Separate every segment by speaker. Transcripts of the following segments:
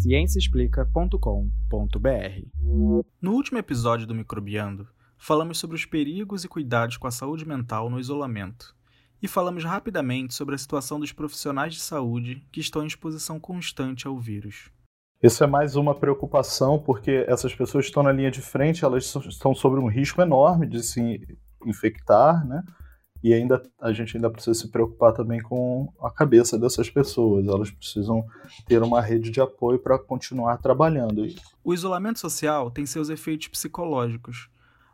Speaker 1: ciênciaexplica.com.br. No último episódio do Microbiando, falamos sobre os perigos e cuidados com a saúde mental no isolamento. E falamos rapidamente sobre a situação dos profissionais de saúde que estão em exposição constante ao vírus.
Speaker 2: Isso é mais uma preocupação, porque essas pessoas que estão na linha de frente, elas estão sob um risco enorme de se infectar, né? E ainda a gente ainda precisa se preocupar também com a cabeça dessas pessoas. Elas precisam ter uma rede de apoio para continuar trabalhando.
Speaker 1: O isolamento social tem seus efeitos psicológicos,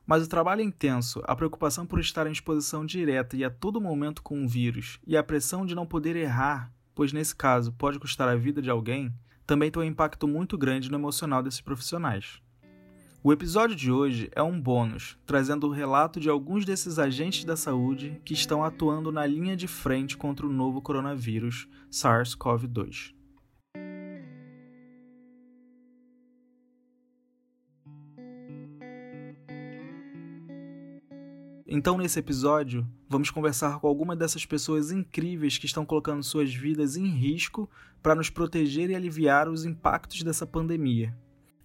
Speaker 1: mas o trabalho intenso, a preocupação por estar em exposição direta e a todo momento com o vírus e a pressão de não poder errar, pois nesse caso pode custar a vida de alguém, também tem um impacto muito grande no emocional desses profissionais. O episódio de hoje é um bônus, trazendo o relato de alguns desses agentes da saúde que estão atuando na linha de frente contra o novo coronavírus SARS-CoV-2. Então, nesse episódio, vamos conversar com algumas dessas pessoas incríveis que estão colocando suas vidas em risco para nos proteger e aliviar os impactos dessa pandemia.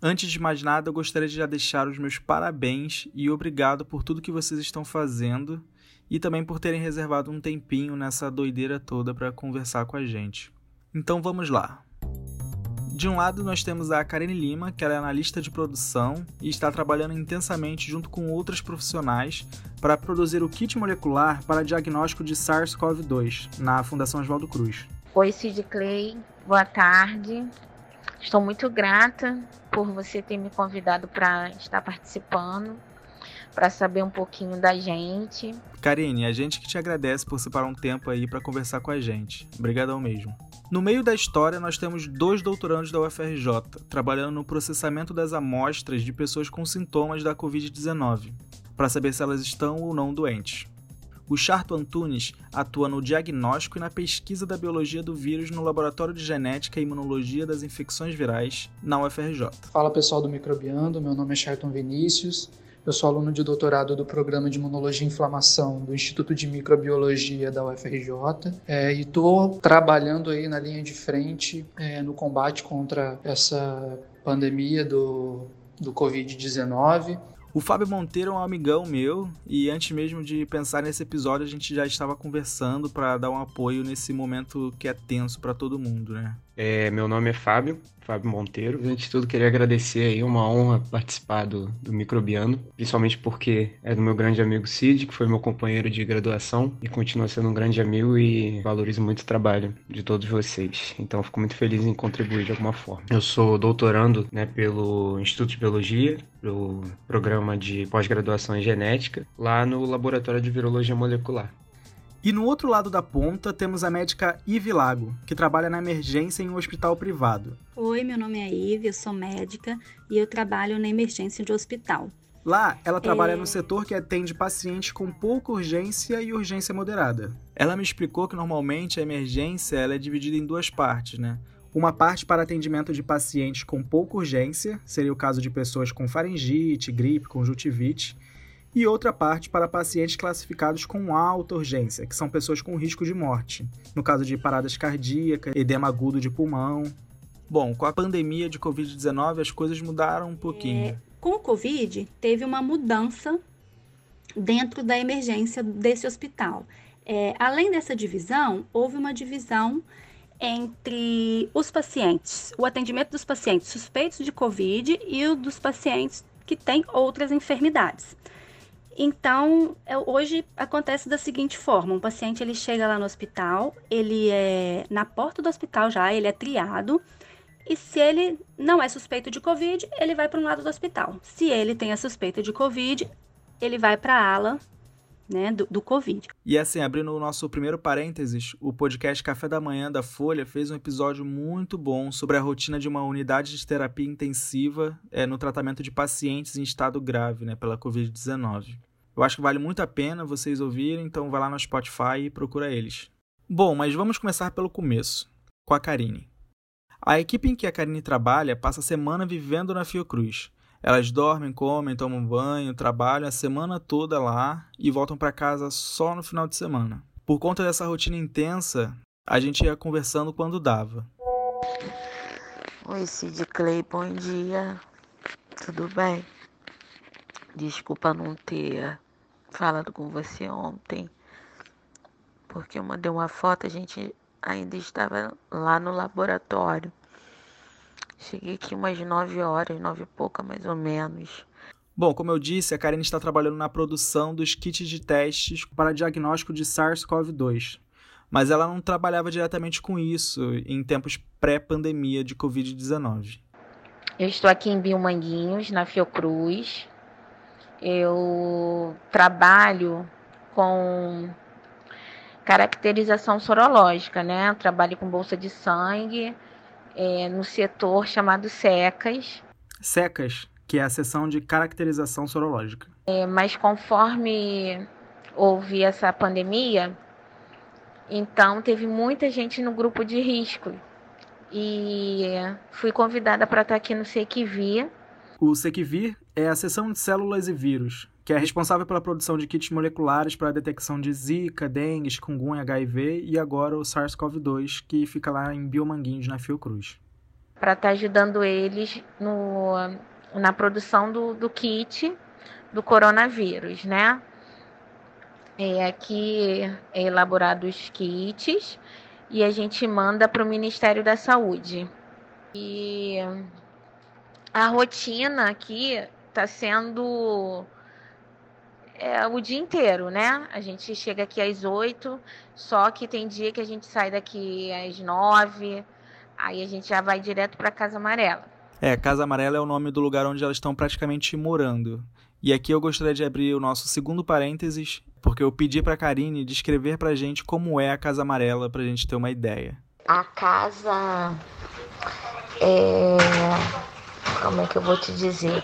Speaker 1: Antes de mais nada, eu gostaria de já deixar os meus parabéns e obrigado por tudo que vocês estão fazendo e também por terem reservado um tempinho nessa doideira toda para conversar com a gente. Então vamos lá. De um lado, nós temos a Karine Lima, que é analista de produção e está trabalhando intensamente junto com outras profissionais para produzir o kit molecular para diagnóstico de SARS-CoV-2 na Fundação Oswaldo Cruz.
Speaker 3: Oi, Sid Clay, boa tarde. Estou muito grata por você ter me convidado para estar participando, para saber um pouquinho da gente.
Speaker 1: Karine, a gente que te agradece por separar um tempo aí para conversar com a gente. Obrigadão mesmo. No meio da história, nós temos dois doutorandos da UFRJ, trabalhando no processamento das amostras de pessoas com sintomas da Covid-19, para saber se elas estão ou não doentes. O Charto Antunes atua no diagnóstico e na pesquisa da biologia do vírus no Laboratório de Genética e Imunologia das Infecções Virais, na UFRJ.
Speaker 4: Fala pessoal do Microbiando, meu nome é Charton Vinícius, eu sou aluno de doutorado do Programa de Imunologia e Inflamação do Instituto de Microbiologia da UFRJ é, e estou trabalhando aí na linha de frente é, no combate contra essa pandemia do, do Covid-19.
Speaker 1: O Fábio Monteiro é um amigão meu e antes mesmo de pensar nesse episódio a gente já estava conversando para dar um apoio nesse momento que é tenso para todo mundo, né?
Speaker 5: É, meu nome é Fábio, Fábio Monteiro. Antes de tudo, queria agradecer aí, uma honra participar do, do Microbiano, principalmente porque é do meu grande amigo Cid, que foi meu companheiro de graduação e continua sendo um grande amigo e valorizo muito o trabalho de todos vocês. Então, fico muito feliz em contribuir de alguma forma. Eu sou doutorando né, pelo Instituto de Biologia, pelo programa de pós-graduação em genética, lá no Laboratório de Virologia Molecular.
Speaker 1: E no outro lado da ponta temos a médica Ive Lago, que trabalha na emergência em um hospital privado.
Speaker 6: Oi, meu nome é Ive, eu sou médica e eu trabalho na emergência de hospital.
Speaker 1: Lá, ela trabalha é... no setor que atende pacientes com pouca urgência e urgência moderada. Ela me explicou que normalmente a emergência ela é dividida em duas partes, né? Uma parte para atendimento de pacientes com pouca urgência, seria o caso de pessoas com faringite, gripe, conjuntivite, e outra parte para pacientes classificados com alta urgência, que são pessoas com risco de morte, no caso de paradas cardíacas, edema agudo de pulmão. Bom, com a pandemia de Covid-19 as coisas mudaram um pouquinho. É,
Speaker 6: com o Covid, teve uma mudança dentro da emergência desse hospital. É, além dessa divisão, houve uma divisão entre os pacientes, o atendimento dos pacientes suspeitos de Covid e o dos pacientes que têm outras enfermidades. Então, é, hoje acontece da seguinte forma: um paciente ele chega lá no hospital, ele é na porta do hospital já, ele é triado. E se ele não é suspeito de Covid, ele vai para um lado do hospital. Se ele tem a suspeita de Covid, ele vai para a ala né, do, do, Covid.
Speaker 1: E assim, abrindo o nosso primeiro parênteses, o podcast Café da Manhã da Folha fez um episódio muito bom sobre a rotina de uma unidade de terapia intensiva é, no tratamento de pacientes em estado grave né, pela Covid-19. Eu acho que vale muito a pena vocês ouvirem, então vai lá no Spotify e procura eles. Bom, mas vamos começar pelo começo, com a Karine. A equipe em que a Karine trabalha passa a semana vivendo na Fiocruz. Elas dormem, comem, tomam banho, trabalham a semana toda lá e voltam para casa só no final de semana. Por conta dessa rotina intensa, a gente ia conversando quando dava.
Speaker 3: Oi, Cid Clay, bom dia. Tudo bem? Desculpa não ter falado com você ontem, porque eu mandei uma foto, a gente ainda estava lá no laboratório. Cheguei aqui umas 9 horas, 9 e pouca mais ou menos.
Speaker 1: Bom, como eu disse, a Karine está trabalhando na produção dos kits de testes para diagnóstico de SARS-CoV-2. Mas ela não trabalhava diretamente com isso em tempos pré-pandemia de Covid-19.
Speaker 3: Eu estou aqui em Biomanguinhos, na Fiocruz. Eu trabalho com caracterização sorológica, né? Eu trabalho com bolsa de sangue é, no setor chamado SECAS.
Speaker 1: SECAS, que é a seção de caracterização sorológica.
Speaker 3: É, mas conforme houve essa pandemia, então teve muita gente no grupo de risco. E fui convidada para estar aqui no Sequivir.
Speaker 1: O Sequivir é a seção de células e vírus, que é responsável pela produção de kits moleculares para a detecção de Zika, dengue, chikungunya, HIV e agora o SARS-CoV-2, que fica lá em Biomanguinhos, na Fiocruz.
Speaker 3: Para estar ajudando eles no, na produção do, do kit do coronavírus, né? É, aqui é elaborado os kits e a gente manda para o Ministério da Saúde. E a rotina aqui está sendo é, o dia inteiro, né? A gente chega aqui às oito, só que tem dia que a gente sai daqui às nove, aí a gente já vai direto para Casa Amarela.
Speaker 1: É, Casa Amarela é o nome do lugar onde elas estão praticamente morando. E aqui eu gostaria de abrir o nosso segundo parênteses, porque eu pedi para a Karine descrever para a gente como é a Casa Amarela, para a gente ter uma ideia.
Speaker 3: A casa é. Como é que eu vou te dizer?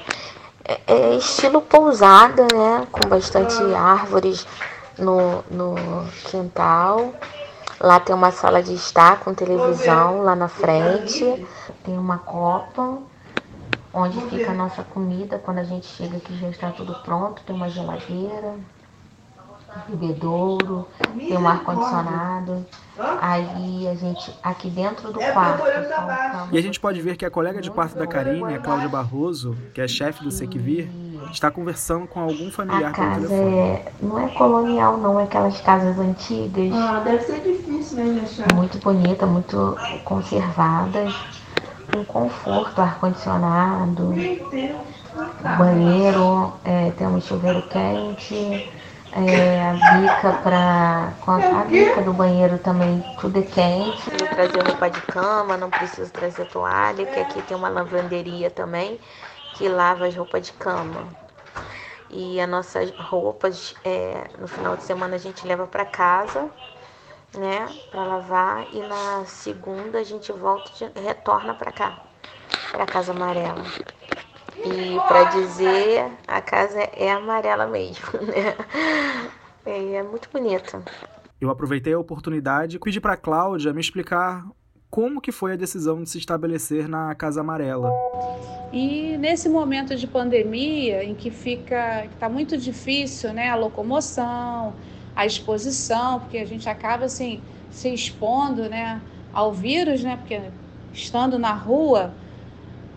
Speaker 3: É, é estilo pousada, né? Com bastante árvores no, no quintal. Lá tem uma sala de estar com televisão lá na frente. Tem uma copa onde fica a nossa comida. Quando a gente chega aqui já está tudo pronto. Tem uma geladeira, bebedouro, tem um ar-condicionado. Aí a gente, aqui dentro do quarto.
Speaker 1: E a gente pode ver que a colega de quarto da Karine, a Cláudia Barroso, que é chefe do Sequivir, está conversando com algum familiar
Speaker 3: a casa é, não é colonial, não, é aquelas casas antigas.
Speaker 7: Ah, deve ser difícil, né, achar.
Speaker 3: Muito bonita, muito conservadas, com conforto, ar-condicionado, banheiro, é, tem um chuveiro quente, é, a bica para a bica do banheiro também tudo é quente. Eu trazer roupa de cama, não preciso trazer toalha, que aqui tem uma lavanderia também que lava as roupas de cama. E as nossas roupas, é, no final de semana a gente leva para casa, né, para lavar e na segunda a gente volta e retorna para cá, para casa amarela. E para dizer, a casa é amarela mesmo, né? É, é muito bonita.
Speaker 1: Eu aproveitei a oportunidade e pedi para Cláudia me explicar como que foi a decisão de se estabelecer na Casa Amarela.
Speaker 8: E nesse momento de pandemia, em que fica, está muito difícil, né, a locomoção, a exposição, porque a gente acaba assim se expondo, né, ao vírus, né, porque estando na rua,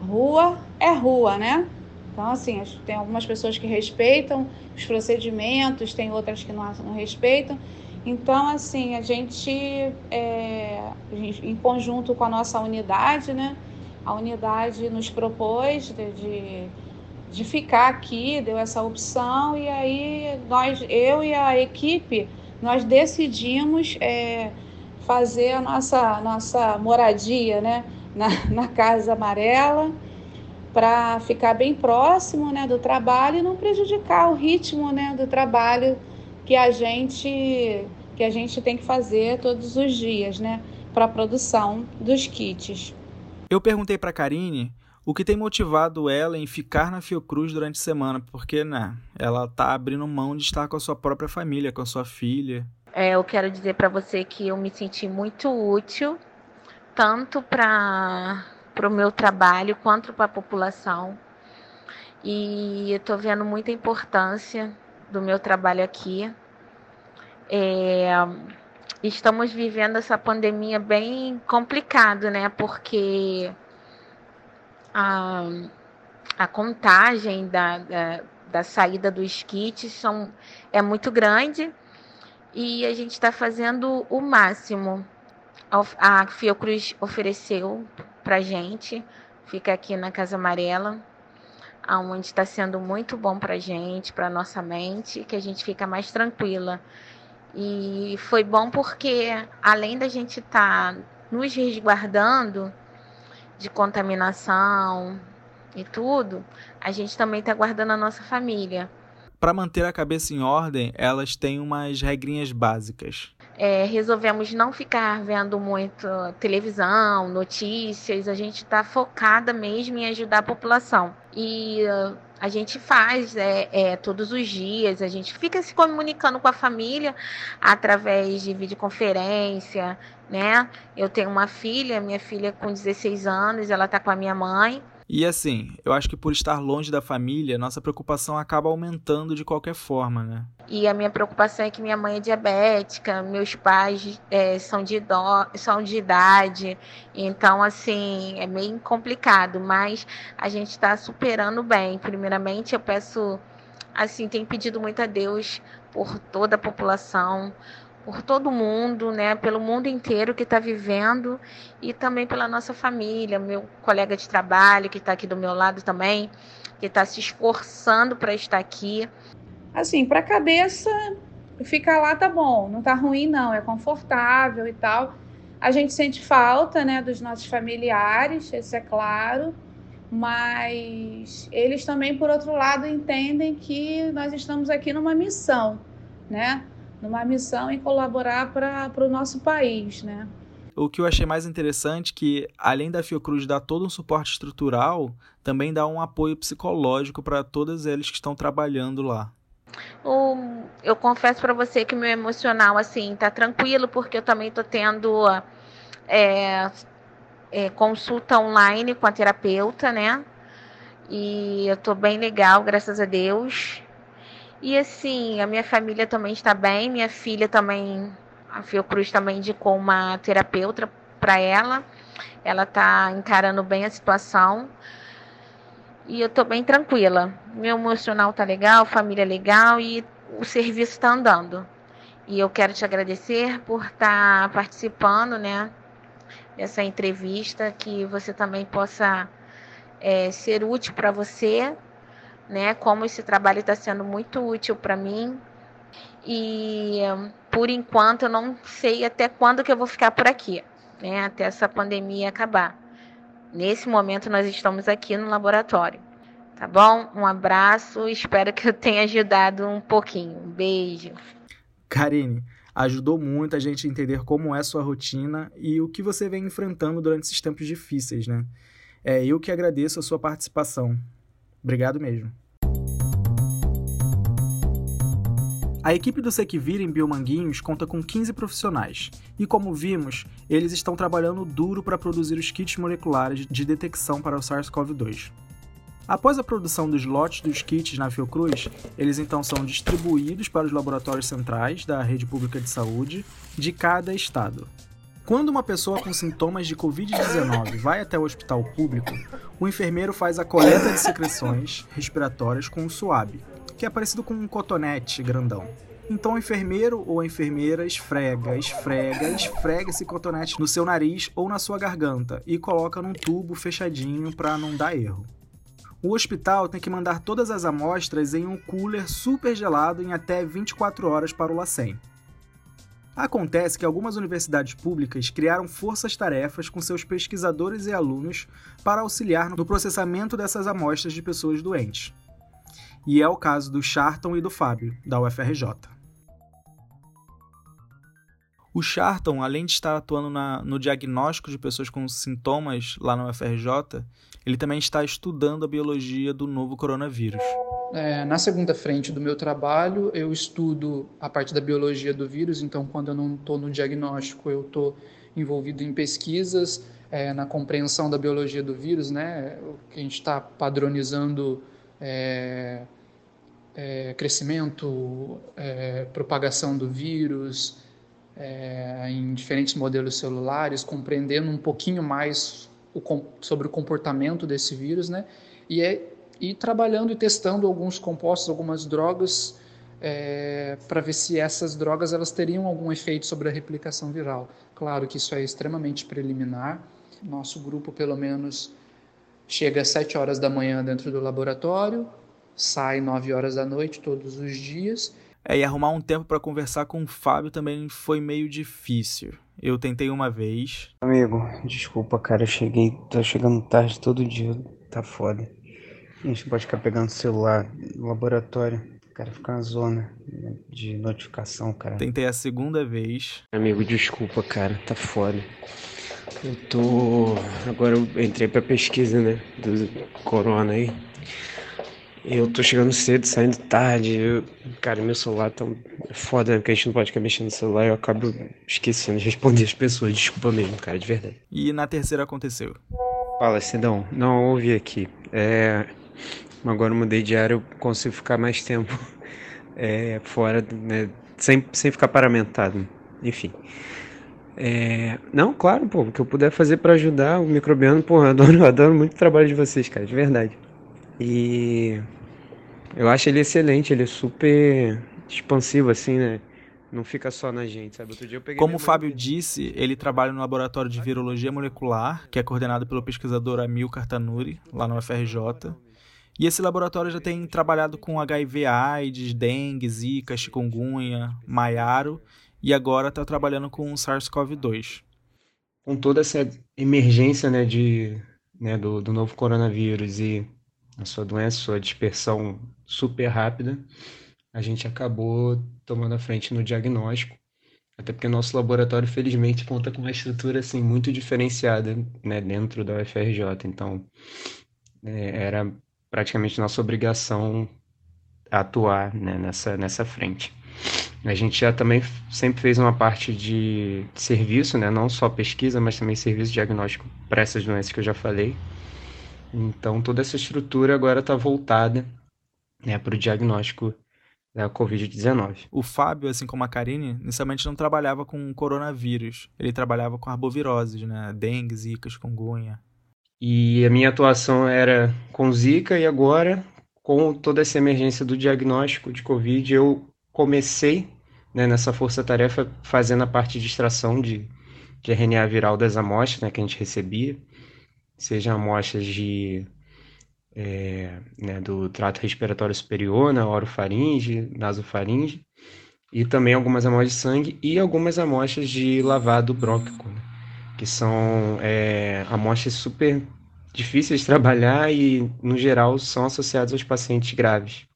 Speaker 8: rua é rua, né? Então assim, tem algumas pessoas que respeitam os procedimentos, tem outras que não, respeitam. Então, assim, a gente, é, em conjunto com a nossa unidade, né? A unidade nos propôs de, de, de, ficar aqui, deu essa opção, e aí nós, eu e a equipe, nós decidimos é, fazer a nossa, nossa moradia, né? Na, na Casa Amarela, para ficar bem próximo né, do trabalho e não prejudicar o ritmo né, do trabalho que a gente que a gente tem que fazer todos os dias, né, para a produção dos kits.
Speaker 1: Eu perguntei para Karine o que tem motivado ela em ficar na Fiocruz durante a semana, porque né, ela tá abrindo mão de estar com a sua própria família, com a sua filha.
Speaker 3: É, eu quero dizer para você que eu me senti muito útil, tanto para o meu trabalho quanto para a população. E eu estou vendo muita importância do meu trabalho aqui. É, estamos vivendo essa pandemia bem complicado, né? Porque a, a contagem da, da, da saída dos kits são, é muito grande e a gente está fazendo o máximo. A Fiocruz ofereceu para gente, fica aqui na Casa Amarela, onde está sendo muito bom para gente, para nossa mente, que a gente fica mais tranquila. E foi bom porque, além da gente estar tá nos resguardando de contaminação e tudo, a gente também está guardando a nossa família.
Speaker 1: Para manter a cabeça em ordem, elas têm umas regrinhas básicas.
Speaker 3: É, resolvemos não ficar vendo muito televisão, notícias, a gente está focada mesmo em ajudar a população. E uh, a gente faz é, é, todos os dias, a gente fica se comunicando com a família através de videoconferência, né? Eu tenho uma filha, minha filha com 16 anos, ela está com a minha mãe.
Speaker 1: E assim, eu acho que por estar longe da família, nossa preocupação acaba aumentando de qualquer forma, né?
Speaker 3: E a minha preocupação é que minha mãe é diabética, meus pais é, são, de idó são de idade, então, assim, é meio complicado, mas a gente está superando bem. Primeiramente, eu peço, assim, tenho pedido muito a Deus por toda a população, por todo mundo, né, pelo mundo inteiro que está vivendo e também pela nossa família, meu colega de trabalho que está aqui do meu lado também, que está se esforçando para estar aqui.
Speaker 8: Assim, para a cabeça, ficar lá tá bom, não tá ruim não, é confortável e tal. A gente sente falta, né, dos nossos familiares, isso é claro, mas eles também, por outro lado, entendem que nós estamos aqui numa missão, né? Numa missão em colaborar para o nosso país, né?
Speaker 1: O que eu achei mais interessante é que, além da Fiocruz dar todo um suporte estrutural, também dá um apoio psicológico para todas eles que estão trabalhando lá.
Speaker 3: O, eu confesso para você que meu emocional assim tá tranquilo porque eu também tô tendo é, é, consulta online com a terapeuta, né? E eu tô bem legal, graças a Deus. E assim, a minha família também está bem, minha filha também, a Fiocruz também indicou uma terapeuta para ela. Ela está encarando bem a situação. E eu estou bem tranquila. Meu emocional tá legal, família legal e o serviço está andando. E eu quero te agradecer por estar tá participando, né, dessa entrevista, que você também possa é, ser útil para você né? Como esse trabalho está sendo muito útil para mim. E por enquanto eu não sei até quando que eu vou ficar por aqui, né? Até essa pandemia acabar. Nesse momento nós estamos aqui no laboratório. Tá bom? Um abraço, espero que eu tenha ajudado um pouquinho. Um beijo.
Speaker 1: Karine, ajudou muito a gente a entender como é sua rotina e o que você vem enfrentando durante esses tempos difíceis, né? É, eu que agradeço a sua participação. Obrigado mesmo. A equipe do Sequivir em Biomanguinhos conta com 15 profissionais, e como vimos, eles estão trabalhando duro para produzir os kits moleculares de detecção para o SARS-CoV-2. Após a produção dos lotes dos kits na Fiocruz, eles então são distribuídos para os laboratórios centrais da rede pública de saúde de cada estado. Quando uma pessoa com sintomas de Covid-19 vai até o hospital público, o enfermeiro faz a coleta de secreções respiratórias com o suave, que é parecido com um cotonete grandão. Então o enfermeiro ou a enfermeira esfrega, esfrega, esfrega esse cotonete no seu nariz ou na sua garganta e coloca num tubo fechadinho para não dar erro. O hospital tem que mandar todas as amostras em um cooler super gelado em até 24 horas para o LACEN. Acontece que algumas universidades públicas criaram forças-tarefas com seus pesquisadores e alunos para auxiliar no processamento dessas amostras de pessoas doentes e é o caso do Charton e do Fábio, da UFRJ. O Charton, além de estar atuando na, no diagnóstico de pessoas com sintomas lá na UFRJ, ele também está estudando a biologia do novo coronavírus.
Speaker 4: É, na segunda frente do meu trabalho, eu estudo a parte da biologia do vírus, então, quando eu não estou no diagnóstico, eu estou envolvido em pesquisas é, na compreensão da biologia do vírus, né? O que a gente está padronizando é, é, crescimento, é, propagação do vírus é, em diferentes modelos celulares, compreendendo um pouquinho mais o, sobre o comportamento desse vírus, né? E é e trabalhando e testando alguns compostos, algumas drogas, é, para ver se essas drogas elas teriam algum efeito sobre a replicação viral. Claro que isso é extremamente preliminar. Nosso grupo, pelo menos, chega às 7 horas da manhã dentro do laboratório, sai 9 horas da noite todos os dias.
Speaker 1: É, e arrumar um tempo para conversar com o Fábio também foi meio difícil. Eu tentei uma vez.
Speaker 5: Amigo, desculpa, cara, eu cheguei, tô chegando tarde todo dia, tá foda. A gente pode ficar pegando celular no laboratório. Cara, fica uma zona de notificação, cara.
Speaker 1: Tentei a segunda vez.
Speaker 5: Amigo, desculpa, cara, tá foda. Eu tô. Agora eu entrei pra pesquisa, né? Do corona aí. Eu tô chegando cedo, saindo tarde. Eu... Cara, meu celular tá foda, né? Porque a gente não pode ficar mexendo no celular. Eu acabo esquecendo de responder as pessoas. Desculpa mesmo, cara, de verdade.
Speaker 1: E na terceira aconteceu?
Speaker 5: Fala, Cidão. Não, ouvi aqui. É. Agora eu mudei de área, eu consigo ficar mais tempo é, fora, né, sem, sem ficar paramentado. Enfim. É, não, claro, pô, o que eu puder fazer para ajudar o microbiano, eu adoro, adoro muito o trabalho de vocês, cara, de verdade. E eu acho ele excelente, ele é super expansivo, assim, né? Não fica só na gente, sabe? Outro dia eu peguei
Speaker 1: Como o Fábio disse, ele trabalha no laboratório de virologia molecular, que é coordenado pelo pesquisador Amilcar Tanuri, lá no FRJ. E esse laboratório já tem trabalhado com HIV, AIDS, dengue, zika, chikungunya, maiaro e agora está trabalhando com SARS-CoV-2.
Speaker 5: Com toda essa emergência né, de, né, do, do novo coronavírus e a sua doença, sua dispersão super rápida, a gente acabou tomando a frente no diagnóstico. Até porque nosso laboratório, felizmente, conta com uma estrutura assim, muito diferenciada né, dentro da UFRJ. Então, é, era praticamente nossa obrigação atuar né, nessa, nessa frente. A gente já também sempre fez uma parte de serviço, né, não só pesquisa, mas também serviço diagnóstico para essas doenças que eu já falei. Então, toda essa estrutura agora está voltada né, para o diagnóstico da Covid-19.
Speaker 1: O Fábio, assim como a Karine, inicialmente não trabalhava com coronavírus. Ele trabalhava com arboviroses, né? Dengue, zika, chikungunya.
Speaker 5: E a minha atuação era com Zika e agora, com toda essa emergência do diagnóstico de Covid, eu comecei né, nessa força-tarefa fazendo a parte de extração de, de RNA viral das amostras né, que a gente recebia, sejam amostras de, é, né, do trato respiratório superior, na né, orofaringe, nasofaringe, e também algumas amostras de sangue e algumas amostras de lavado brônquico. Né? que são é, amostras super difíceis de trabalhar e, no geral, são associados aos pacientes graves,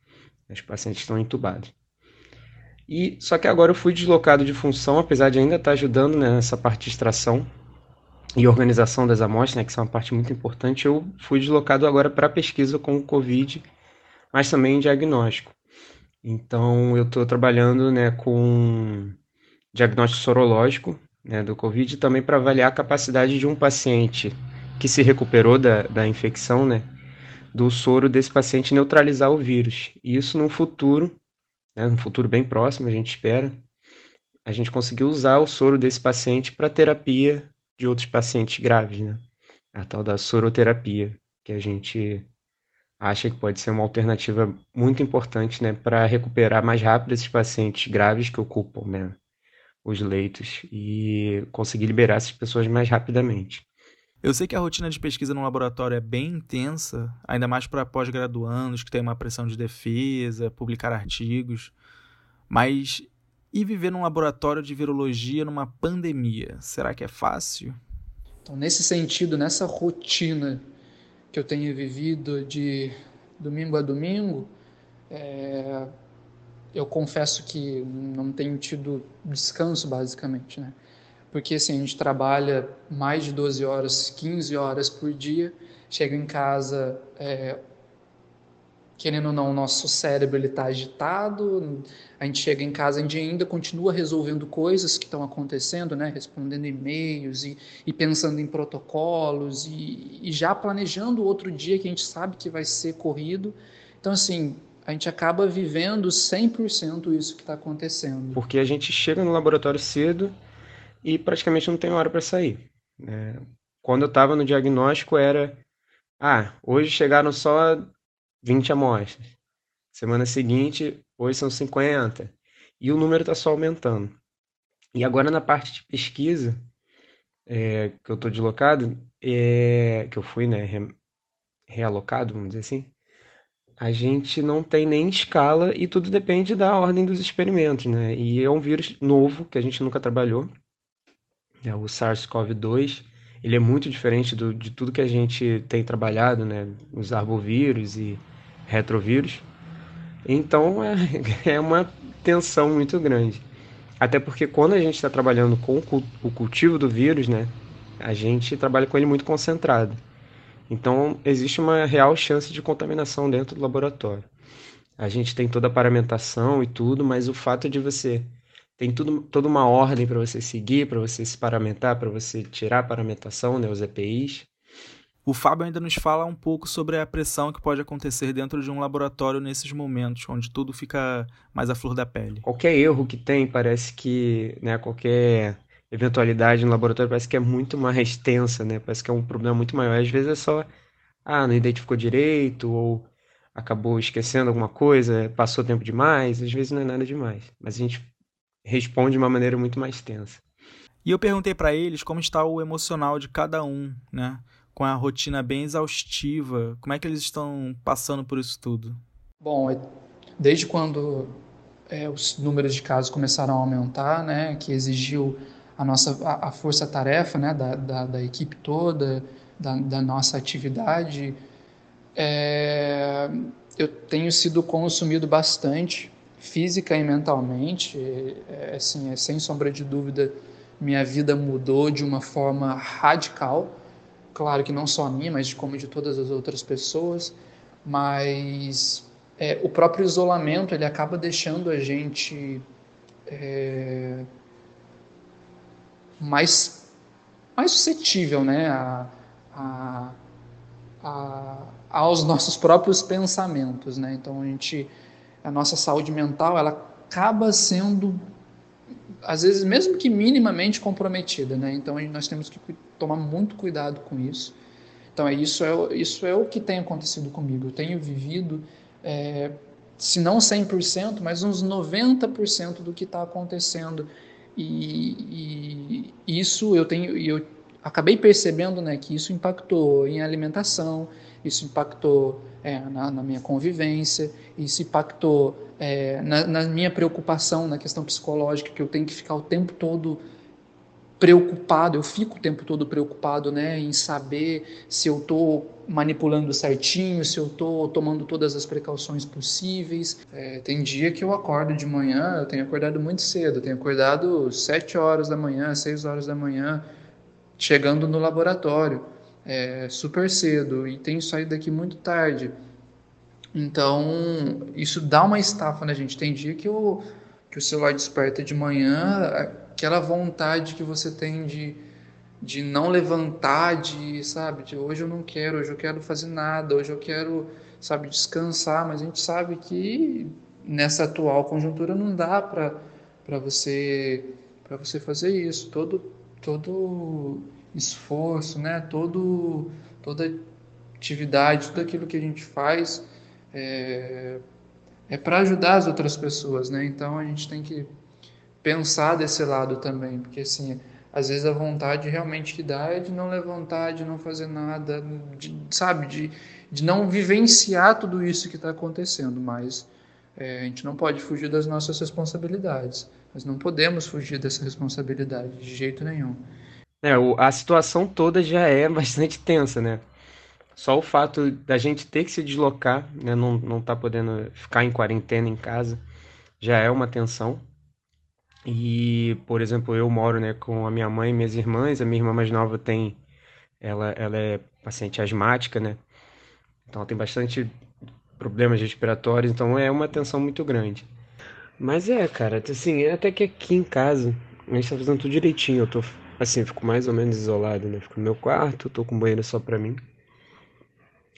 Speaker 5: os pacientes que estão entubados. E só que agora eu fui deslocado de função, apesar de ainda estar ajudando né, nessa parte de extração e organização das amostras, né, que são uma parte muito importante, eu fui deslocado agora para pesquisa com o COVID, mas também em diagnóstico. Então eu estou trabalhando né, com diagnóstico sorológico né, do Covid, também para avaliar a capacidade de um paciente que se recuperou da, da infecção, né, do soro desse paciente neutralizar o vírus. E isso no futuro, né, no futuro bem próximo, a gente espera, a gente conseguir usar o soro desse paciente para terapia de outros pacientes graves, né? A tal da soroterapia, que a gente acha que pode ser uma alternativa muito importante, né, para recuperar mais rápido esses pacientes graves que ocupam, né, os leitos e conseguir liberar essas pessoas mais rapidamente.
Speaker 1: Eu sei que a rotina de pesquisa no laboratório é bem intensa, ainda mais para pós-graduandos que têm uma pressão de defesa, publicar artigos. Mas e viver num laboratório de virologia numa pandemia? Será que é fácil?
Speaker 4: Então, nesse sentido, nessa rotina que eu tenho vivido de domingo a domingo, é, eu confesso que não tenho tido descanso, basicamente, né? Porque, assim, a gente trabalha mais de 12 horas, 15 horas por dia, chega em casa, é, querendo ou não, o nosso cérebro está agitado, a gente chega em casa, gente ainda continua resolvendo coisas que estão acontecendo, né? respondendo e-mails e, e pensando em protocolos e, e, já planejando o outro dia que a gente sabe que vai ser corrido. Então, assim, a gente acaba vivendo 100% isso que está acontecendo.
Speaker 5: Porque a gente chega no laboratório cedo e praticamente não tem hora para sair. Né? quando eu estava no diagnóstico era, ah, hoje chegaram só 20 amostras. Semana seguinte, hoje são 50. E o número está só aumentando. E agora na parte de pesquisa, é, que eu estou deslocado, é, que eu fui né, re, realocado, vamos dizer assim, a gente não tem nem escala e tudo depende da ordem dos experimentos, né? E é um vírus novo que a gente nunca trabalhou, é o SARS-CoV-2. Ele é muito diferente do, de tudo que a gente tem trabalhado, né? Os arbovírus e retrovírus. Então é, é uma tensão muito grande. Até porque quando a gente está trabalhando com o cultivo do vírus, né? A gente trabalha com ele muito concentrado. Então, existe uma real chance de contaminação dentro do laboratório. A gente tem toda a paramentação e tudo, mas o fato de você tem tudo, toda uma ordem para você seguir, para você se paramentar, para você tirar a paramentação, né, os EPIs.
Speaker 1: O Fábio ainda nos fala um pouco sobre a pressão que pode acontecer dentro de um laboratório nesses momentos, onde tudo fica mais à flor da pele.
Speaker 5: Qualquer erro que tem, parece que, né, qualquer eventualidade no laboratório parece que é muito mais tensa, né? Parece que é um problema muito maior. Às vezes é só, ah, não identificou direito, ou acabou esquecendo alguma coisa, passou tempo demais, às vezes não é nada demais. Mas a gente responde de uma maneira muito mais tensa.
Speaker 1: E eu perguntei para eles como está o emocional de cada um, né? Com a rotina bem exaustiva, como é que eles estão passando por isso tudo?
Speaker 4: Bom, é, desde quando é, os números de casos começaram a aumentar, né, que exigiu a nossa a, a força-tarefa né, da, da, da, equipe toda, da, da nossa atividade, é, eu tenho sido consumido bastante, física e mentalmente. É, assim, é, sem sombra de dúvida, minha vida mudou de uma forma radical. Claro que não só a minha, mas como de todas as outras pessoas. Mas é, o próprio isolamento ele acaba deixando a gente é, mais, mais suscetível né, a, a, a, aos nossos próprios pensamentos. Né? Então, a, gente, a nossa saúde mental ela acaba sendo, às vezes, mesmo que minimamente comprometida. Né? Então, nós temos que tomar muito cuidado com isso. Então, é isso, é, isso é o que tem acontecido comigo. Eu tenho vivido, é, se não 100%, mas uns 90% do que está acontecendo e, e, isso eu tenho, eu acabei percebendo, né, que isso impactou em alimentação, isso impactou é, na, na, minha convivência, isso impactou é, na, na, minha preocupação na questão psicológica, que eu tenho que ficar o tempo todo preocupado, eu fico o tempo todo preocupado né, em saber se eu estou manipulando certinho, se eu estou tomando todas as precauções possíveis. É, tem dia que eu acordo de manhã, eu tenho acordado muito cedo, tenho acordado 7 horas da manhã, 6 horas da manhã, chegando no laboratório é, super cedo e tenho saído daqui muito tarde. Então, isso dá uma estafa na gente. Tem dia que, eu, que o celular desperta de manhã, aquela vontade que você tem de, de não levantar, de, sabe, de hoje eu não quero, hoje eu quero fazer nada, hoje eu quero, sabe, descansar, mas a gente sabe que nessa atual conjuntura não dá para você para você fazer isso. Todo todo esforço, né, todo toda atividade, tudo aquilo que a gente faz é, é para ajudar as outras pessoas, né? Então a gente tem que pensar desse lado também, porque assim, às vezes a vontade realmente que dá é de não levantar, de não fazer nada, de, sabe, de, de não vivenciar tudo isso que está acontecendo, mas é, a gente não pode fugir das nossas responsabilidades, nós não podemos fugir dessa responsabilidade de jeito nenhum.
Speaker 5: É, a situação toda já é bastante tensa, né? Só o fato da gente ter que se deslocar, né, não, não tá podendo ficar em quarentena em casa, já é uma tensão. E, por exemplo, eu moro, né, com a minha mãe e minhas irmãs. A minha irmã mais nova tem, ela, ela é paciente asmática, né? Então ela tem bastante problemas respiratórios, então é uma tensão muito grande. Mas é, cara, assim, é até que aqui em casa a gente tá fazendo tudo direitinho. Eu tô, assim, fico mais ou menos isolado, né? Fico no meu quarto, tô com banheiro só pra mim.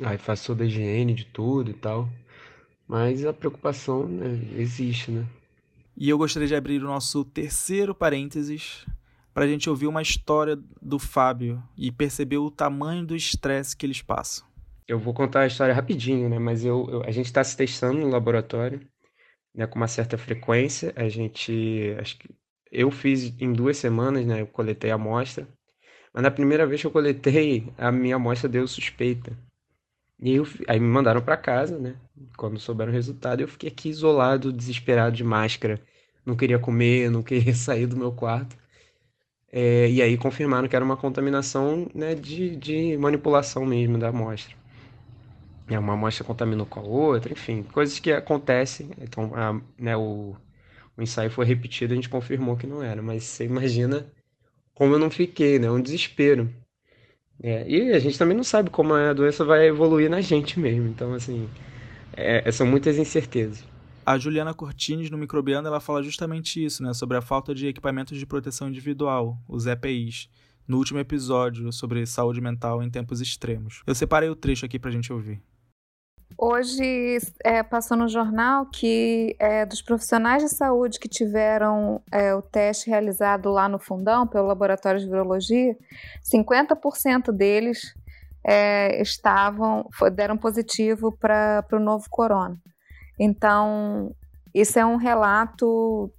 Speaker 5: Aí faço toda a higiene de tudo e tal. Mas a preocupação, né, existe, né?
Speaker 1: E eu gostaria de abrir o nosso terceiro parênteses para a gente ouvir uma história do Fábio e perceber o tamanho do estresse que eles passam.
Speaker 5: Eu vou contar a história rapidinho, né? Mas eu, eu a gente está se testando no laboratório, né? Com uma certa frequência. A gente, acho que eu fiz em duas semanas, né? Eu coletei a amostra. Mas na primeira vez que eu coletei, a minha amostra deu suspeita. E eu, aí me mandaram para casa, né? Quando souberam o resultado, eu fiquei aqui isolado, desesperado de máscara. Não queria comer, não queria sair do meu quarto. É, e aí confirmaram que era uma contaminação né, de, de manipulação mesmo da amostra. É, uma amostra contaminou com a outra, enfim, coisas que acontecem. Então, a, né, o, o ensaio foi repetido, a gente confirmou que não era. Mas você imagina como eu não fiquei, né? Um desespero. É, e a gente também não sabe como a doença vai evoluir na gente mesmo. Então, assim, é, são muitas incertezas.
Speaker 1: A Juliana Cortines, no Microbiano, ela fala justamente isso, né? Sobre a falta de equipamentos de proteção individual, os EPIs, no último episódio sobre saúde mental em tempos extremos. Eu separei o trecho aqui pra gente ouvir.
Speaker 9: Hoje é, passou no jornal que é, dos profissionais de saúde que tiveram é, o teste realizado lá no Fundão, pelo Laboratório de Virologia, 50% deles é, estavam, deram positivo para o novo corona. Então, isso é um relato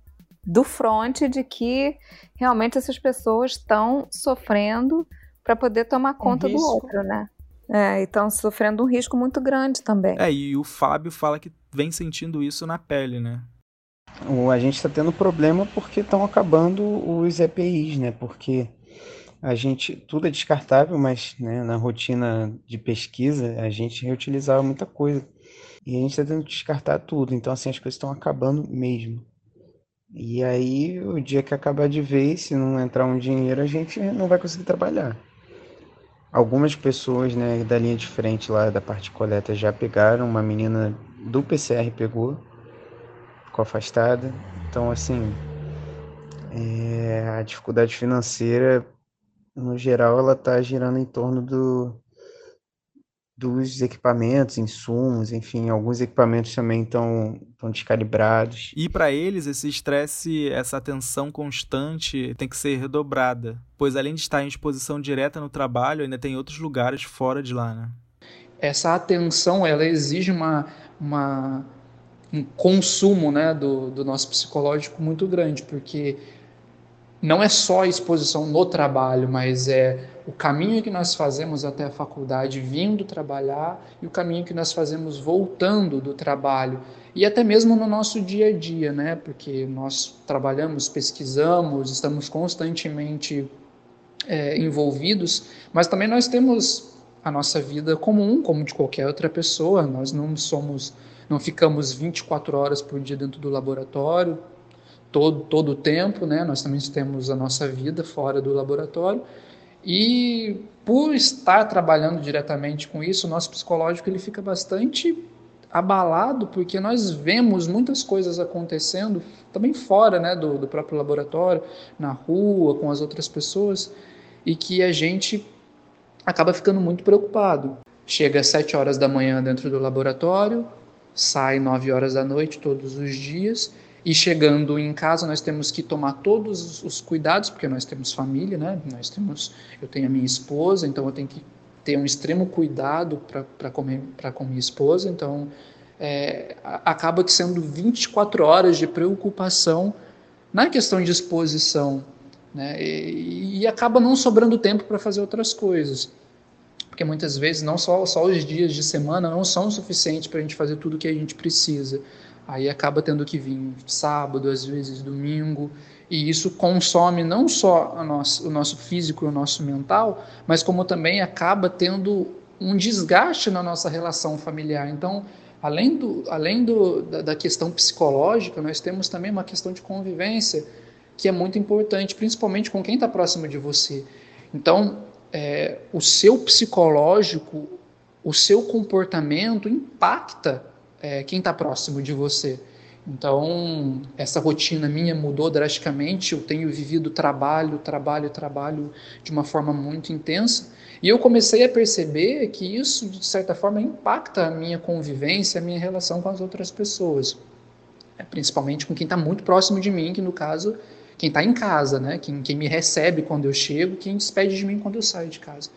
Speaker 9: do front de que realmente essas pessoas estão sofrendo para poder tomar conta um do outro, né? É, e estão sofrendo um risco muito grande também.
Speaker 1: É, e o Fábio fala que vem sentindo isso na pele, né?
Speaker 5: A gente está tendo problema porque estão acabando os EPIs, né? Porque a gente tudo é descartável, mas né, na rotina de pesquisa a gente reutilizava muita coisa. E a gente está tendo que descartar tudo. Então, assim, as coisas estão acabando mesmo. E aí, o dia que acabar de vez, se não entrar um dinheiro, a gente não vai conseguir trabalhar. Algumas pessoas, né, da linha de frente lá da parte coleta já pegaram, uma menina do PCR pegou, ficou afastada. Então, assim, é, a dificuldade financeira, no geral, ela está girando em torno do, dos equipamentos, insumos, enfim, alguns equipamentos também estão descalibrados.
Speaker 1: E para eles, esse estresse, essa atenção constante tem que ser redobrada, pois além de estar em exposição direta no trabalho, ainda tem outros lugares fora de lá, né?
Speaker 4: Essa atenção, ela exige uma, uma um consumo né, do, do nosso psicológico muito grande, porque não é só a exposição no trabalho, mas é o caminho que nós fazemos até a faculdade vindo trabalhar e o caminho que nós fazemos voltando do trabalho e até mesmo no nosso dia a dia, né? Porque nós trabalhamos, pesquisamos, estamos constantemente é, envolvidos, mas também nós temos a nossa vida comum, como de qualquer outra pessoa. Nós não somos, não ficamos 24 horas por dia dentro do laboratório todo, todo o tempo, né? Nós também temos a nossa vida fora do laboratório. E por estar trabalhando diretamente com isso, o nosso psicológico ele fica bastante abalado, porque nós vemos muitas coisas acontecendo também fora né, do, do próprio laboratório, na rua, com as outras pessoas, e que a gente acaba ficando muito preocupado. Chega às 7 horas da manhã dentro do laboratório, sai 9 horas da noite todos os dias e chegando em casa, nós temos que tomar todos os cuidados, porque nós temos família, né? Nós temos, eu tenho a minha esposa, então eu tenho que ter um extremo cuidado para comer para com minha esposa. Então, é, acaba que sendo 24 horas de preocupação na questão de exposição, né? E, e acaba não sobrando tempo para fazer outras coisas. Porque muitas vezes não só, só os dias de semana não são suficientes para a gente fazer tudo o que a gente precisa. Aí acaba tendo que vir sábado, às vezes domingo, e isso consome não só nosso, o nosso físico e o nosso mental, mas como também acaba tendo um desgaste na nossa relação familiar. Então, além, do, além do, da, da questão psicológica, nós temos também uma questão de convivência que é muito importante, principalmente com quem está próximo de você. Então, é, o seu psicológico, o seu comportamento impacta é, quem está próximo de você. Então, essa rotina minha mudou drasticamente. Eu tenho vivido trabalho, trabalho, trabalho de uma forma muito intensa. E eu comecei a perceber que isso, de certa forma, impacta a minha convivência, a minha relação com as outras pessoas. É, principalmente com quem está muito próximo de mim, que no caso quem está em casa, né? Quem, quem me recebe quando eu chego, quem despede de mim quando eu saio de casa.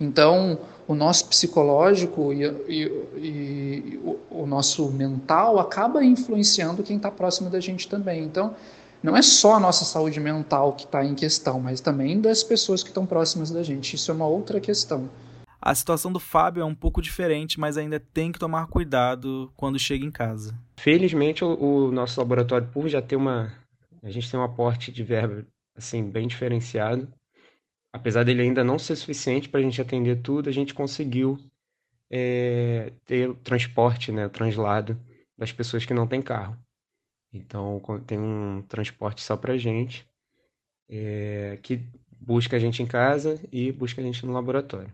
Speaker 4: Então, o nosso psicológico e, e, e o, o, nosso mental acaba influenciando quem está próximo da gente também. Então, não é só a nossa saúde mental que está em questão, mas também das pessoas que estão próximas da gente. Isso é uma outra questão.
Speaker 1: A situação do Fábio é um pouco diferente, mas ainda tem que tomar cuidado quando chega em casa.
Speaker 5: Felizmente, o, o nosso laboratório, por já ter uma. A gente tem um aporte de verba assim, bem diferenciado apesar dele ainda não ser suficiente para a gente atender tudo, a gente conseguiu é, ter o transporte, né, o translado das pessoas que não têm carro. Então, tem um transporte só para gente, é, que busca a gente em casa e busca a gente no laboratório.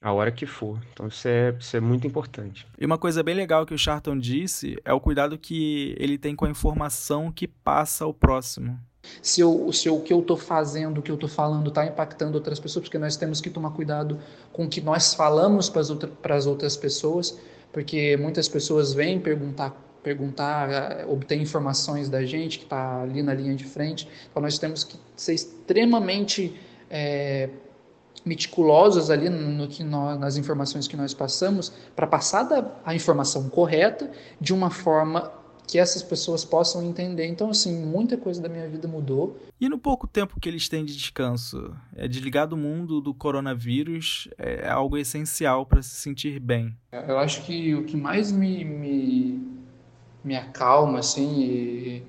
Speaker 5: A hora que for. Então, isso é, isso é muito importante.
Speaker 1: E uma coisa bem legal que o Charton disse é o cuidado que ele tem com a informação que passa ao próximo
Speaker 4: se, eu, se eu, o que eu estou fazendo, o que eu estou falando está impactando outras pessoas, porque nós temos que tomar cuidado com o que nós falamos para as outra, outras pessoas, porque muitas pessoas vêm perguntar, perguntar, eh, obter informações da gente que está ali na linha de frente, então nós temos que ser extremamente é, meticulosos ali no que nós, nas informações que nós passamos, para passar da, a informação correta de uma forma que essas pessoas possam entender. Então, assim, muita coisa da minha vida mudou.
Speaker 1: E no pouco tempo que eles têm de descanso, é desligar do mundo do coronavírus é algo essencial para se sentir bem.
Speaker 4: Eu acho que o que mais me, me, me acalma, assim, e,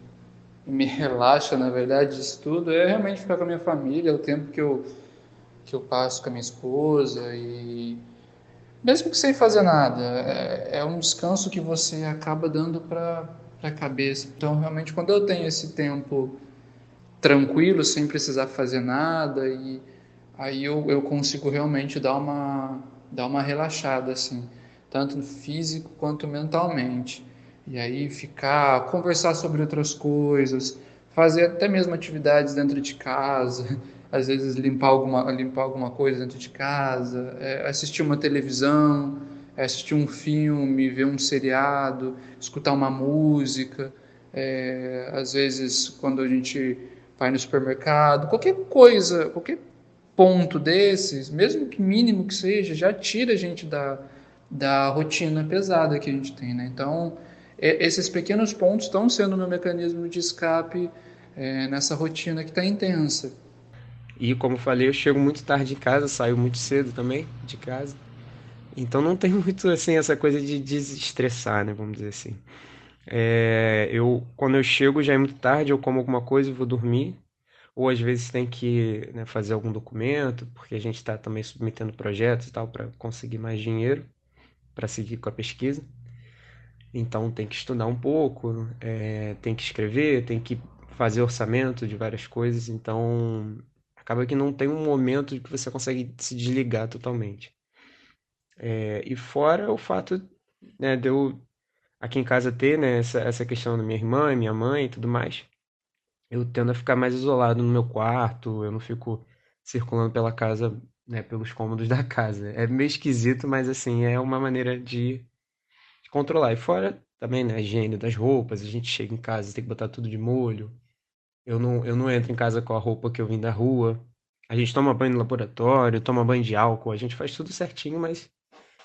Speaker 4: e me relaxa, na verdade, disso tudo, é realmente ficar com a minha família, o tempo que eu, que eu passo com a minha esposa e mesmo que sem fazer nada, é, é um descanso que você acaba dando para para a cabeça. Então, realmente, quando eu tenho esse tempo tranquilo, sem precisar fazer nada, e aí eu, eu consigo realmente dar uma, dar uma relaxada, assim, tanto físico quanto mentalmente. E aí ficar, conversar sobre outras coisas, fazer até mesmo atividades dentro de casa, às vezes limpar alguma, limpar alguma coisa dentro de casa, é, assistir uma televisão, assistir um filme, ver um seriado, escutar uma música, é, às vezes quando a gente vai no supermercado, qualquer coisa, qualquer ponto desses, mesmo que mínimo que seja, já tira a gente da, da rotina pesada que a gente tem, né? Então, é, esses pequenos pontos estão sendo meu mecanismo de escape é, nessa rotina que está intensa.
Speaker 5: E como falei, eu chego muito tarde em casa, saio muito cedo também de casa. Então não tem muito assim essa coisa de desestressar, né? Vamos dizer assim. É, eu quando eu chego já é muito tarde, eu como alguma coisa e vou dormir. Ou às vezes tem que né, fazer algum documento, porque a gente está também submetendo projetos e tal para conseguir mais dinheiro para seguir com a pesquisa. Então tem que estudar um pouco, é, tem que escrever, tem que fazer orçamento de várias coisas. Então acaba que não tem um momento que você consegue se desligar totalmente. É, e fora o fato né, de eu aqui em casa ter né, essa, essa questão da minha irmã minha mãe e tudo mais, eu tendo a ficar mais isolado no meu quarto, eu não fico circulando pela casa, né, pelos cômodos da casa. É meio esquisito, mas assim, é uma maneira de, de controlar. E fora também, né, a higiene das roupas, a gente chega em casa, tem que botar tudo de molho. Eu não, eu não entro em casa com a roupa que eu vim da rua. A gente toma banho no laboratório, toma banho de álcool, a gente faz tudo certinho, mas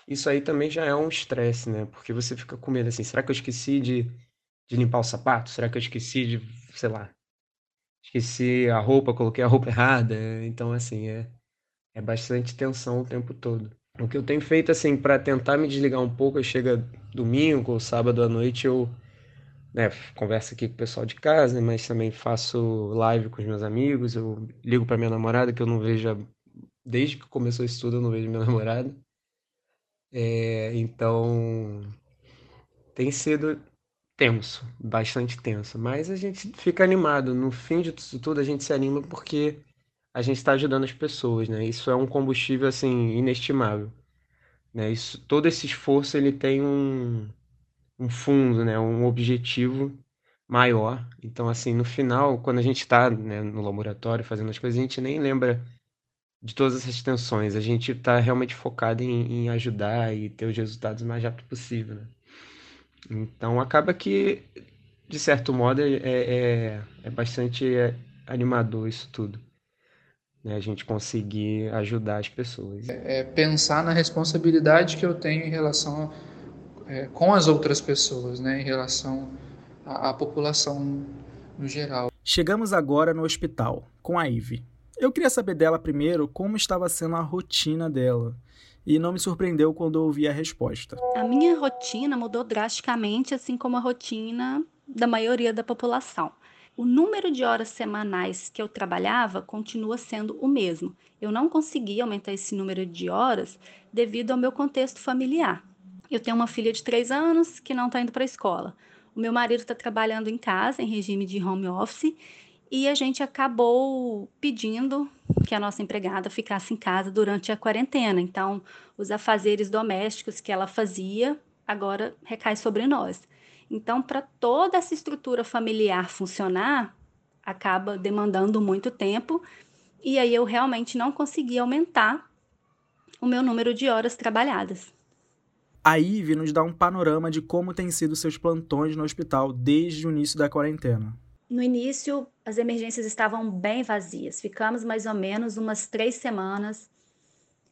Speaker 5: isso aí também já é um estresse, né? Porque você fica com medo assim, será que eu esqueci de, de limpar o sapato? Será que eu esqueci de, sei lá, esqueci a roupa, coloquei a roupa errada? Então, assim, é, é bastante tensão o tempo todo. O que eu tenho feito, assim, para tentar me desligar um pouco, eu chego domingo ou sábado à noite, eu né, converso aqui com o pessoal de casa, mas também faço live com os meus amigos, eu ligo para minha namorada, que eu não vejo, desde que começou isso tudo, eu não vejo minha namorada. É, então tem sido tenso, bastante tenso, mas a gente fica animado. No fim de tudo, a gente se anima porque a gente está ajudando as pessoas, né? Isso é um combustível assim inestimável, né? Isso, todo esse esforço ele tem um, um fundo, né? Um objetivo maior. Então, assim, no final, quando a gente está né, no laboratório fazendo as coisas, a gente nem lembra de todas essas tensões. A gente está realmente focado em, em, ajudar e ter os resultados o mais rápido possível. Né? Então acaba que, de certo modo, é, é, é bastante é, animador isso tudo. Né? A gente conseguir ajudar as pessoas.
Speaker 4: É, é pensar na responsabilidade que eu tenho em relação é, com as outras pessoas, né? Em relação à, à população no geral.
Speaker 1: Chegamos agora no hospital, com a Ive. Eu queria saber dela primeiro como estava sendo a rotina dela. E não me surpreendeu quando ouvi a resposta.
Speaker 6: A minha rotina mudou drasticamente, assim como a rotina da maioria da população. O número de horas semanais que eu trabalhava continua sendo o mesmo. Eu não consegui aumentar esse número de horas devido ao meu contexto familiar. Eu tenho uma filha de três anos que não está indo para a escola. O meu marido está trabalhando em casa, em regime de home office, e a gente acabou pedindo que a nossa empregada ficasse em casa durante a quarentena. Então, os afazeres domésticos que ela fazia agora recai sobre nós. Então, para toda essa estrutura familiar funcionar, acaba demandando muito tempo, e aí eu realmente não consegui aumentar o meu número de horas trabalhadas.
Speaker 1: A Ive nos dá um panorama de como têm sido seus plantões no hospital desde o início da quarentena.
Speaker 6: No início, as emergências estavam bem vazias. Ficamos mais ou menos umas três semanas.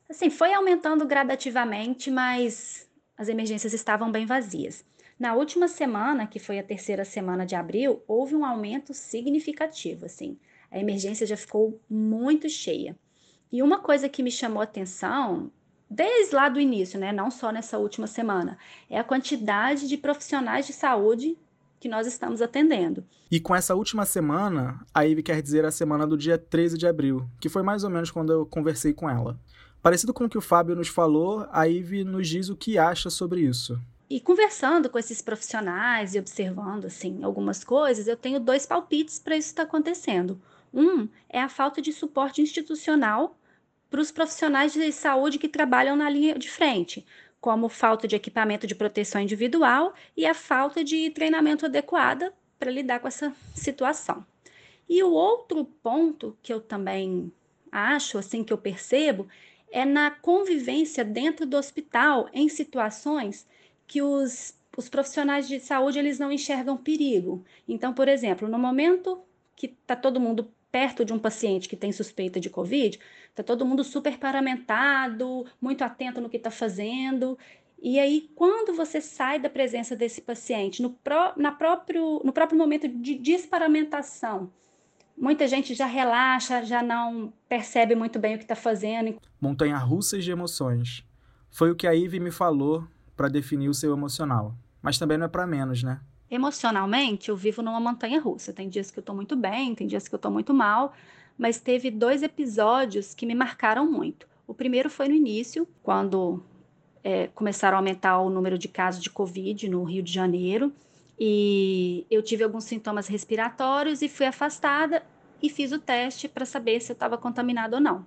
Speaker 6: Assim, foi aumentando gradativamente, mas as emergências estavam bem vazias. Na última semana, que foi a terceira semana de abril, houve um aumento significativo, assim. A emergência já ficou muito cheia. E uma coisa que me chamou atenção, desde lá do início, né, não só nessa última semana, é a quantidade de profissionais de saúde que nós estamos atendendo.
Speaker 1: E com essa última semana, a Ivy quer dizer a semana do dia 13 de abril, que foi mais ou menos quando eu conversei com ela. Parecido com o que o Fábio nos falou, a Ivy nos diz o que acha sobre isso.
Speaker 6: E conversando com esses profissionais e observando assim algumas coisas, eu tenho dois palpites para isso estar tá acontecendo. Um é a falta de suporte institucional para os profissionais de saúde que trabalham na linha de frente, como falta de equipamento de proteção individual e a falta de treinamento adequado para lidar com essa situação. E o outro ponto que eu também acho, assim, que eu percebo, é na convivência dentro do hospital em situações que os, os profissionais de saúde eles não enxergam perigo. Então, por exemplo, no momento que está todo mundo perto de um paciente que tem suspeita de Covid, está todo mundo super paramentado, muito atento no que está fazendo. E aí, quando você sai da presença desse paciente, no, pró na próprio, no próprio momento de desparamentação, muita gente já relaxa, já não percebe muito bem o que está fazendo.
Speaker 1: Montanha russas de emoções. Foi o que a Ivy me falou para definir o seu emocional. Mas também não é para menos, né?
Speaker 6: Emocionalmente, eu vivo numa montanha russa. Tem dias que eu tô muito bem, tem dias que eu tô muito mal, mas teve dois episódios que me marcaram muito. O primeiro foi no início, quando é, começaram a aumentar o número de casos de Covid no Rio de Janeiro, e eu tive alguns sintomas respiratórios e fui afastada e fiz o teste para saber se eu estava contaminada ou não.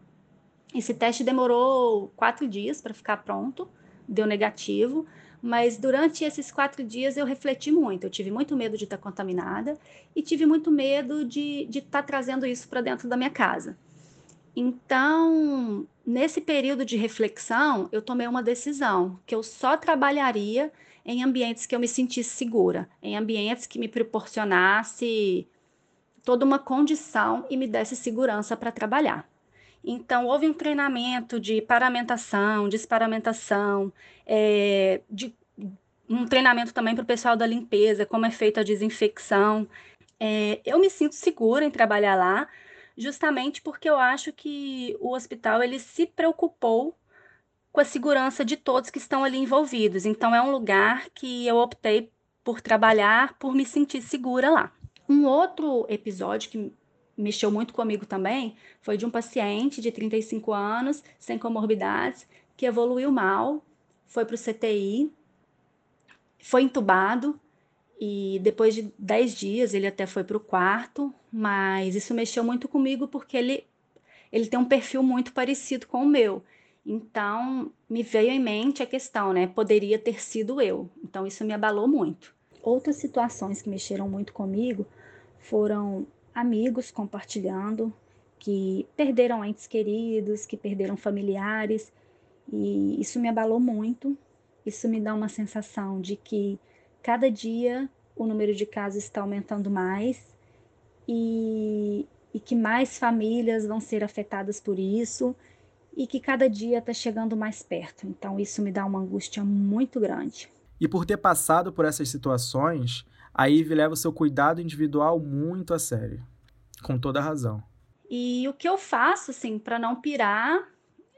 Speaker 6: Esse teste demorou quatro dias para ficar pronto, deu negativo, mas durante esses quatro dias eu refleti muito. Eu tive muito medo de estar contaminada e tive muito medo de estar trazendo isso para dentro da minha casa. Então, nesse período de reflexão, eu tomei uma decisão que eu só trabalharia em ambientes que eu me sentisse segura, em ambientes que me proporcionasse toda uma condição e me desse segurança para trabalhar. Então, houve um treinamento de paramentação, desparamentação, é, de, um treinamento também para o pessoal da limpeza, como é feita a desinfecção. É, eu me sinto segura em trabalhar lá, justamente porque eu acho que o hospital ele se preocupou com a segurança de todos que estão ali envolvidos. Então, é um lugar que eu optei por trabalhar, por me sentir segura lá. Um outro episódio que mexeu muito comigo também foi de um paciente de 35 anos, sem comorbidades, que evoluiu mal, foi para o CTI, foi entubado e depois de 10 dias ele até foi para o quarto, mas isso mexeu muito comigo porque ele, ele tem um perfil muito parecido com o meu. Então, me veio em mente a questão, né? Poderia ter sido eu. Então, isso me abalou muito. Outras situações que mexeram muito comigo foram amigos compartilhando que perderam entes queridos, que perderam familiares, e isso me abalou muito. Isso me dá uma sensação de que cada dia o número de casos está aumentando mais e e que mais famílias vão ser afetadas por isso e que cada dia está chegando mais perto. Então, isso me dá uma angústia muito grande.
Speaker 1: E por ter passado por essas situações, a Ive leva o seu cuidado individual muito a sério. Com toda razão.
Speaker 6: E o que eu faço, assim, para não pirar,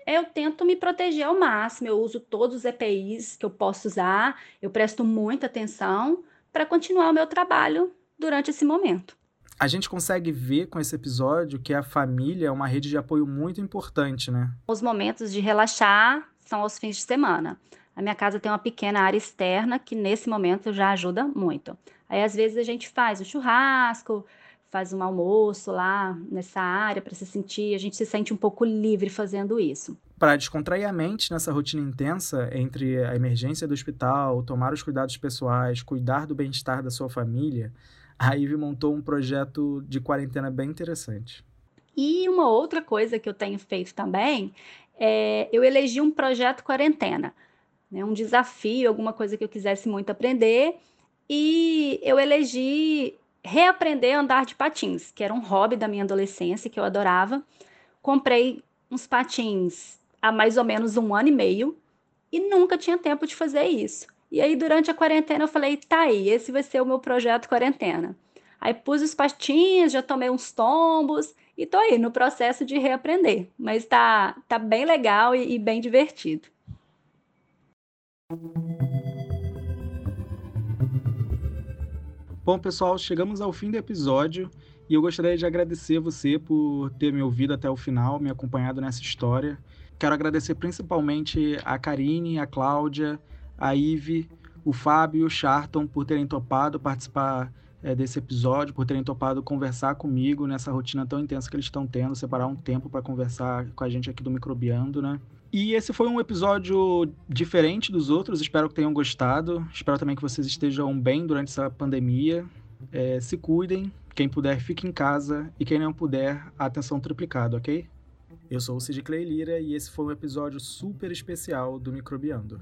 Speaker 6: eu tento me proteger ao máximo. Eu uso todos os EPIs que eu posso usar, eu presto muita atenção para continuar o meu trabalho durante esse momento.
Speaker 1: A gente consegue ver com esse episódio que a família é uma rede de apoio muito importante, né?
Speaker 6: Os momentos de relaxar são aos fins de semana. A minha casa tem uma pequena área externa que nesse momento já ajuda muito. Aí às vezes a gente faz o churrasco, faz um almoço lá nessa área para se sentir, a gente se sente um pouco livre fazendo isso.
Speaker 1: Para descontrair a mente nessa rotina intensa entre a emergência do hospital, tomar os cuidados pessoais, cuidar do bem-estar da sua família, a Ivy montou um projeto de quarentena bem interessante.
Speaker 6: E uma outra coisa que eu tenho feito também é eu elegi um projeto quarentena, né, um desafio, alguma coisa que eu quisesse muito aprender, e eu elegi reaprender a andar de patins, que era um hobby da minha adolescência que eu adorava. Comprei uns patins há mais ou menos um ano e meio e nunca tinha tempo de fazer isso. E aí, durante a quarentena, eu falei: tá aí, esse vai ser o meu projeto quarentena. Aí pus os pastinhos, já tomei uns tombos e tô aí no processo de reaprender. Mas tá, tá bem legal e, e bem divertido.
Speaker 1: Bom, pessoal, chegamos ao fim do episódio e eu gostaria de agradecer você por ter me ouvido até o final, me acompanhado nessa história. Quero agradecer principalmente a Karine, a Cláudia, a Ive, o Fábio e o Charton por terem topado participar é, desse episódio, por terem topado conversar comigo nessa rotina tão intensa que eles estão tendo, separar um tempo para conversar com a gente aqui do Microbiando, né? E esse foi um episódio diferente dos outros, espero que tenham gostado. Espero também que vocês estejam bem durante essa pandemia. É, se cuidem, quem puder fique em casa e quem não puder, atenção triplicada, ok? Eu sou o Sid Clay Lira e esse foi um episódio super especial do Microbiando.